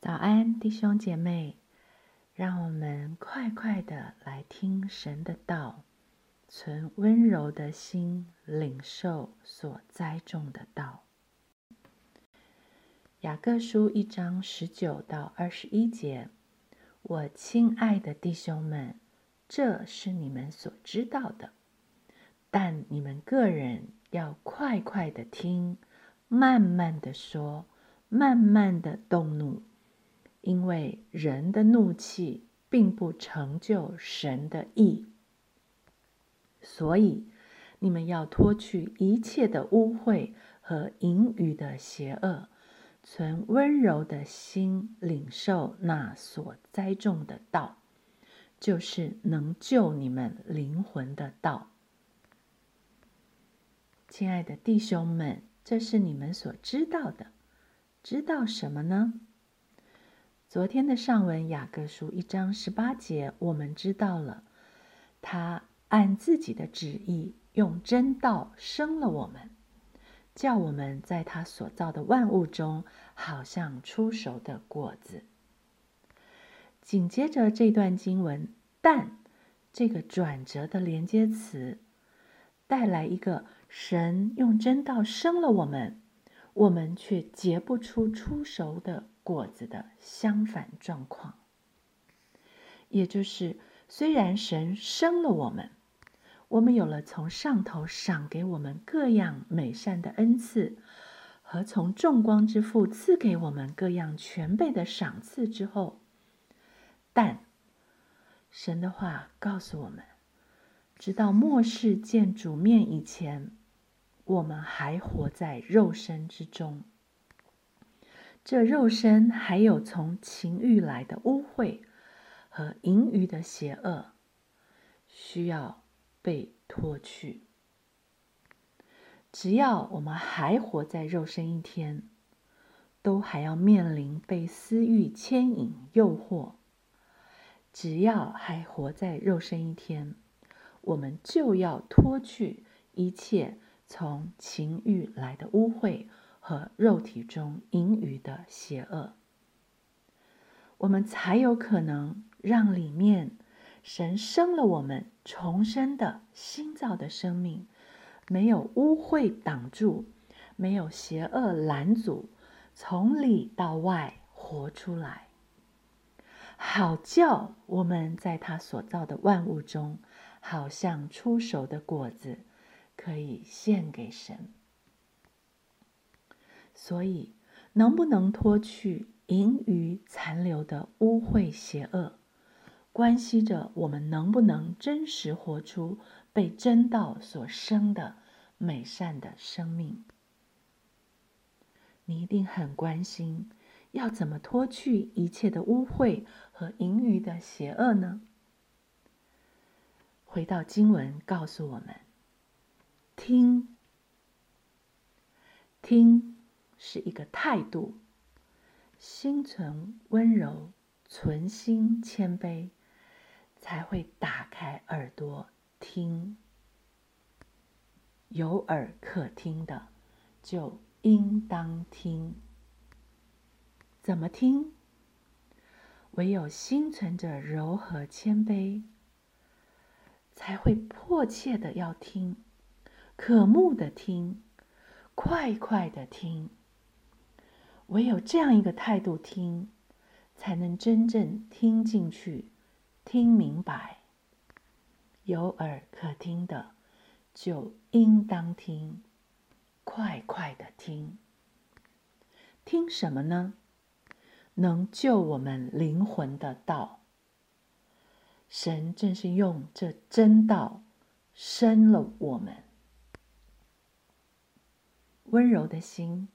早安，弟兄姐妹，让我们快快的来听神的道，存温柔的心，领受所栽种的道。雅各书一章十九到二十一节，我亲爱的弟兄们，这是你们所知道的，但你们个人要快快的听，慢慢的说，慢慢的动怒。因为人的怒气并不成就神的意，所以你们要脱去一切的污秽和淫语的邪恶，存温柔的心，领受那所栽种的道，就是能救你们灵魂的道。亲爱的弟兄们，这是你们所知道的，知道什么呢？昨天的上文雅各书一章十八节，我们知道了，他按自己的旨意用真道生了我们，叫我们在他所造的万物中，好像出熟的果子。紧接着这段经文，但这个转折的连接词，带来一个神用真道生了我们，我们却结不出出熟的。果子的相反状况，也就是虽然神生了我们，我们有了从上头赏给我们各样美善的恩赐，和从众光之父赐给我们各样全备的赏赐之后，但神的话告诉我们，直到末世见主面以前，我们还活在肉身之中。这肉身还有从情欲来的污秽和淫欲的邪恶，需要被脱去。只要我们还活在肉身一天，都还要面临被私欲牵引、诱惑。只要还活在肉身一天，我们就要脱去一切从情欲来的污秽。和肉体中盈余的邪恶，我们才有可能让里面神生了我们重生的新造的生命，没有污秽挡住，没有邪恶拦阻，从里到外活出来，好叫我们在他所造的万物中，好像出熟的果子，可以献给神。所以，能不能脱去盈余残留的污秽邪恶，关系着我们能不能真实活出被真道所生的美善的生命。你一定很关心，要怎么脱去一切的污秽和盈余的邪恶呢？回到经文，告诉我们：听，听。是一个态度，心存温柔，存心谦卑，才会打开耳朵听。有耳可听的，就应当听。怎么听？唯有心存着柔和谦卑，才会迫切的要听，渴慕的听，快快的听。唯有这样一个态度听，才能真正听进去、听明白。有耳可听的，就应当听，快快的听。听什么呢？能救我们灵魂的道。神正是用这真道生了我们，温柔的心。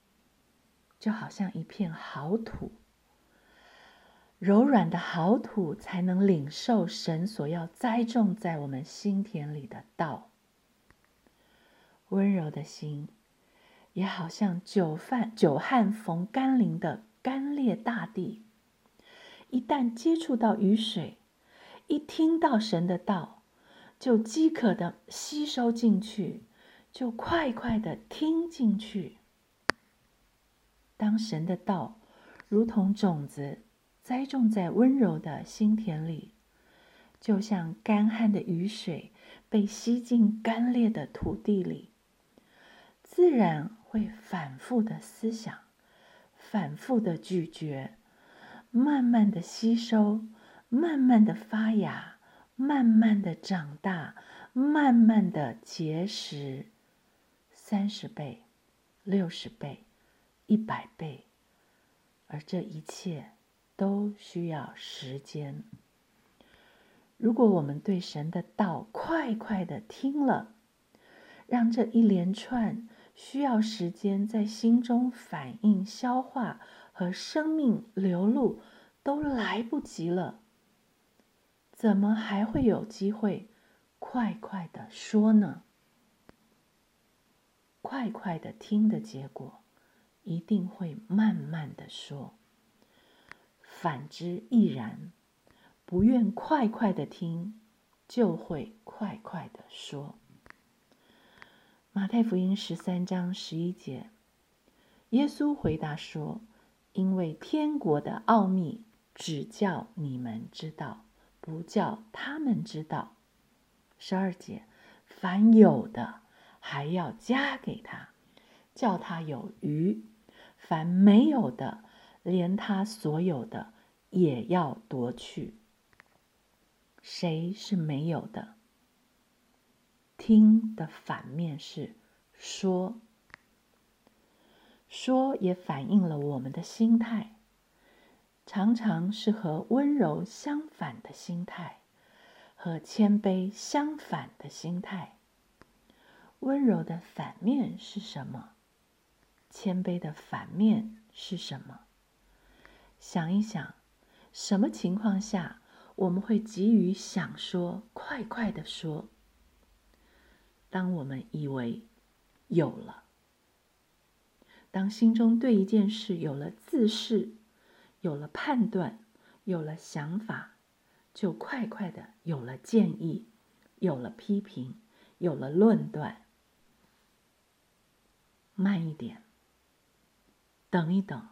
就好像一片好土，柔软的好土才能领受神所要栽种在我们心田里的道。温柔的心，也好像久旱久旱逢甘霖的干裂大地，一旦接触到雨水，一听到神的道，就饥渴的吸收进去，就快快的听进去。当神的道如同种子栽种在温柔的心田里，就像干旱的雨水被吸进干裂的土地里，自然会反复的思想，反复的咀嚼，慢慢的吸收，慢慢的发芽，慢慢的长大，慢慢的结实，三十倍。六十倍，一百倍，而这一切都需要时间。如果我们对神的道快快的听了，让这一连串需要时间在心中反应、消化和生命流露都来不及了，怎么还会有机会快快的说呢？快快的听的结果，一定会慢慢的说；反之亦然，不愿快快的听，就会快快的说。马太福音十三章十一节，耶稣回答说：“因为天国的奥秘只叫你们知道，不叫他们知道。”十二节，凡有的。还要加给他，叫他有余；凡没有的，连他所有的也要夺去。谁是没有的？听的反面是说，说也反映了我们的心态，常常是和温柔相反的心态，和谦卑相反的心态。温柔的反面是什么？谦卑的反面是什么？想一想，什么情况下我们会急于想说、快快的说？当我们以为有了，当心中对一件事有了自视、有了判断、有了想法，就快快的有了建议、有了批评、有了论断。慢一点，等一等。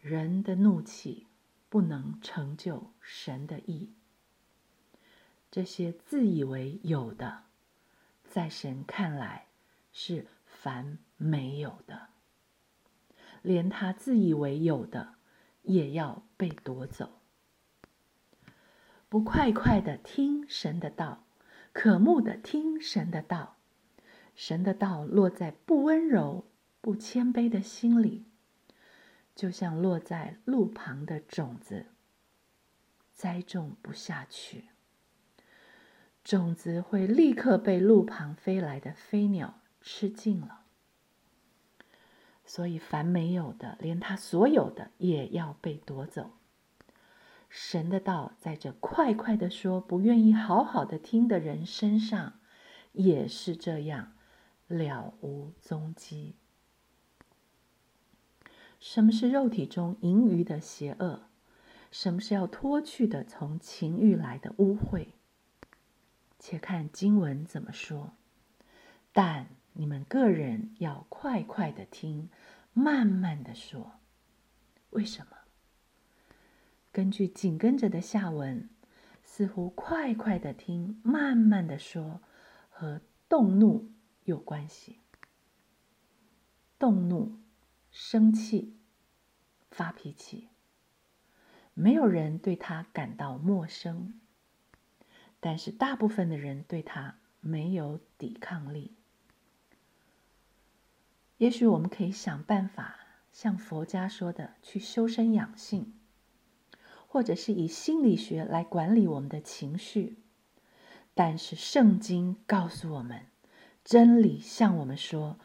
人的怒气不能成就神的意。这些自以为有的，在神看来是凡没有的。连他自以为有的，也要被夺走。不快快的听神的道，可慕的听神的道。神的道落在不温柔、不谦卑的心里，就像落在路旁的种子，栽种不下去，种子会立刻被路旁飞来的飞鸟吃尽了。所以，凡没有的，连他所有的也要被夺走。神的道在这快快的说，不愿意好好的听的人身上，也是这样。了无踪迹。什么是肉体中盈余的邪恶？什么是要脱去的从情欲来的污秽？且看经文怎么说。但你们个人要快快的听，慢慢的说。为什么？根据紧跟着的下文，似乎快快的听，慢慢的说和动怒。有关系，动怒、生气、发脾气，没有人对他感到陌生，但是大部分的人对他没有抵抗力。也许我们可以想办法，像佛家说的，去修身养性，或者是以心理学来管理我们的情绪，但是圣经告诉我们。真理向我们说，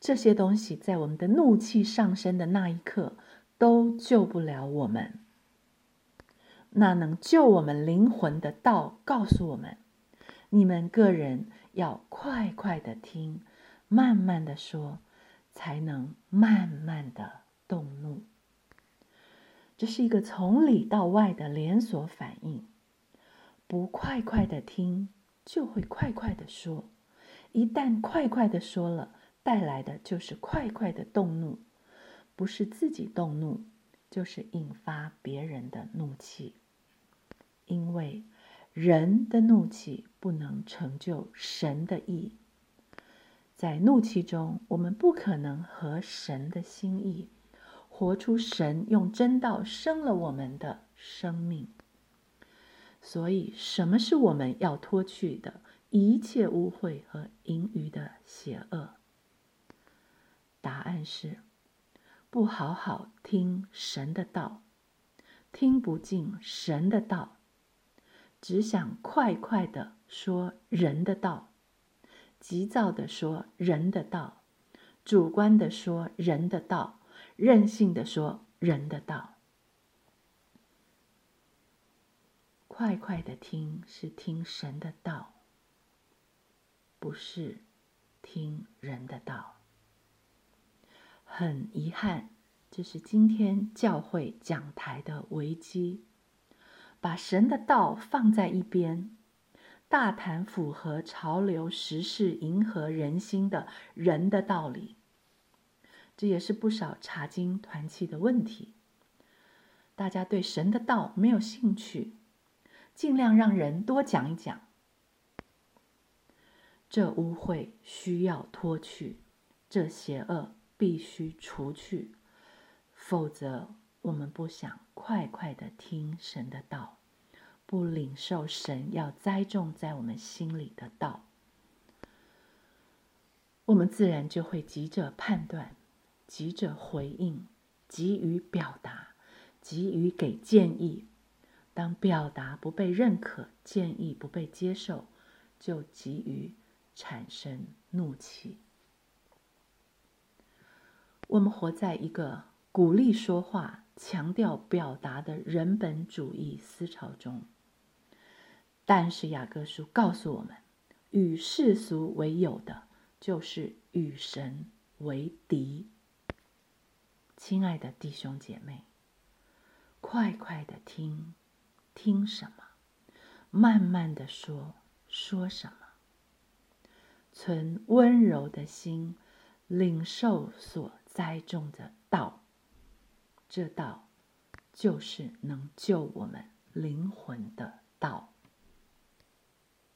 这些东西在我们的怒气上升的那一刻都救不了我们。那能救我们灵魂的道告诉我们：你们个人要快快的听，慢慢的说，才能慢慢的动怒。这是一个从里到外的连锁反应。不快快的听，就会快快的说。一旦快快的说了，带来的就是快快的动怒；不是自己动怒，就是引发别人的怒气。因为人的怒气不能成就神的意，在怒气中，我们不可能合神的心意，活出神用真道生了我们的生命。所以，什么是我们要脱去的一切污秽和淫余的邪恶？答案是：不好好听神的道，听不进神的道。只想快快的说人的道，急躁的说人的道，主观的说人的道，任性的说人的道。快快的听是听神的道，不是听人的道。很遗憾，这是今天教会讲台的危机。把神的道放在一边，大谈符合潮流时事、迎合人心的人的道理，这也是不少查经团契的问题。大家对神的道没有兴趣，尽量让人多讲一讲。这污秽需要脱去，这邪恶必须除去，否则。我们不想快快的听神的道，不领受神要栽种在我们心里的道，我们自然就会急着判断，急着回应，急于表达，急于给建议。当表达不被认可，建议不被接受，就急于产生怒气。我们活在一个鼓励说话。强调表达的人本主义思潮中，但是雅各书告诉我们，与世俗为友的，就是与神为敌。亲爱的弟兄姐妹，快快的听，听什么？慢慢的说，说什么？存温柔的心，领受所栽种的道。这道就是能救我们灵魂的道。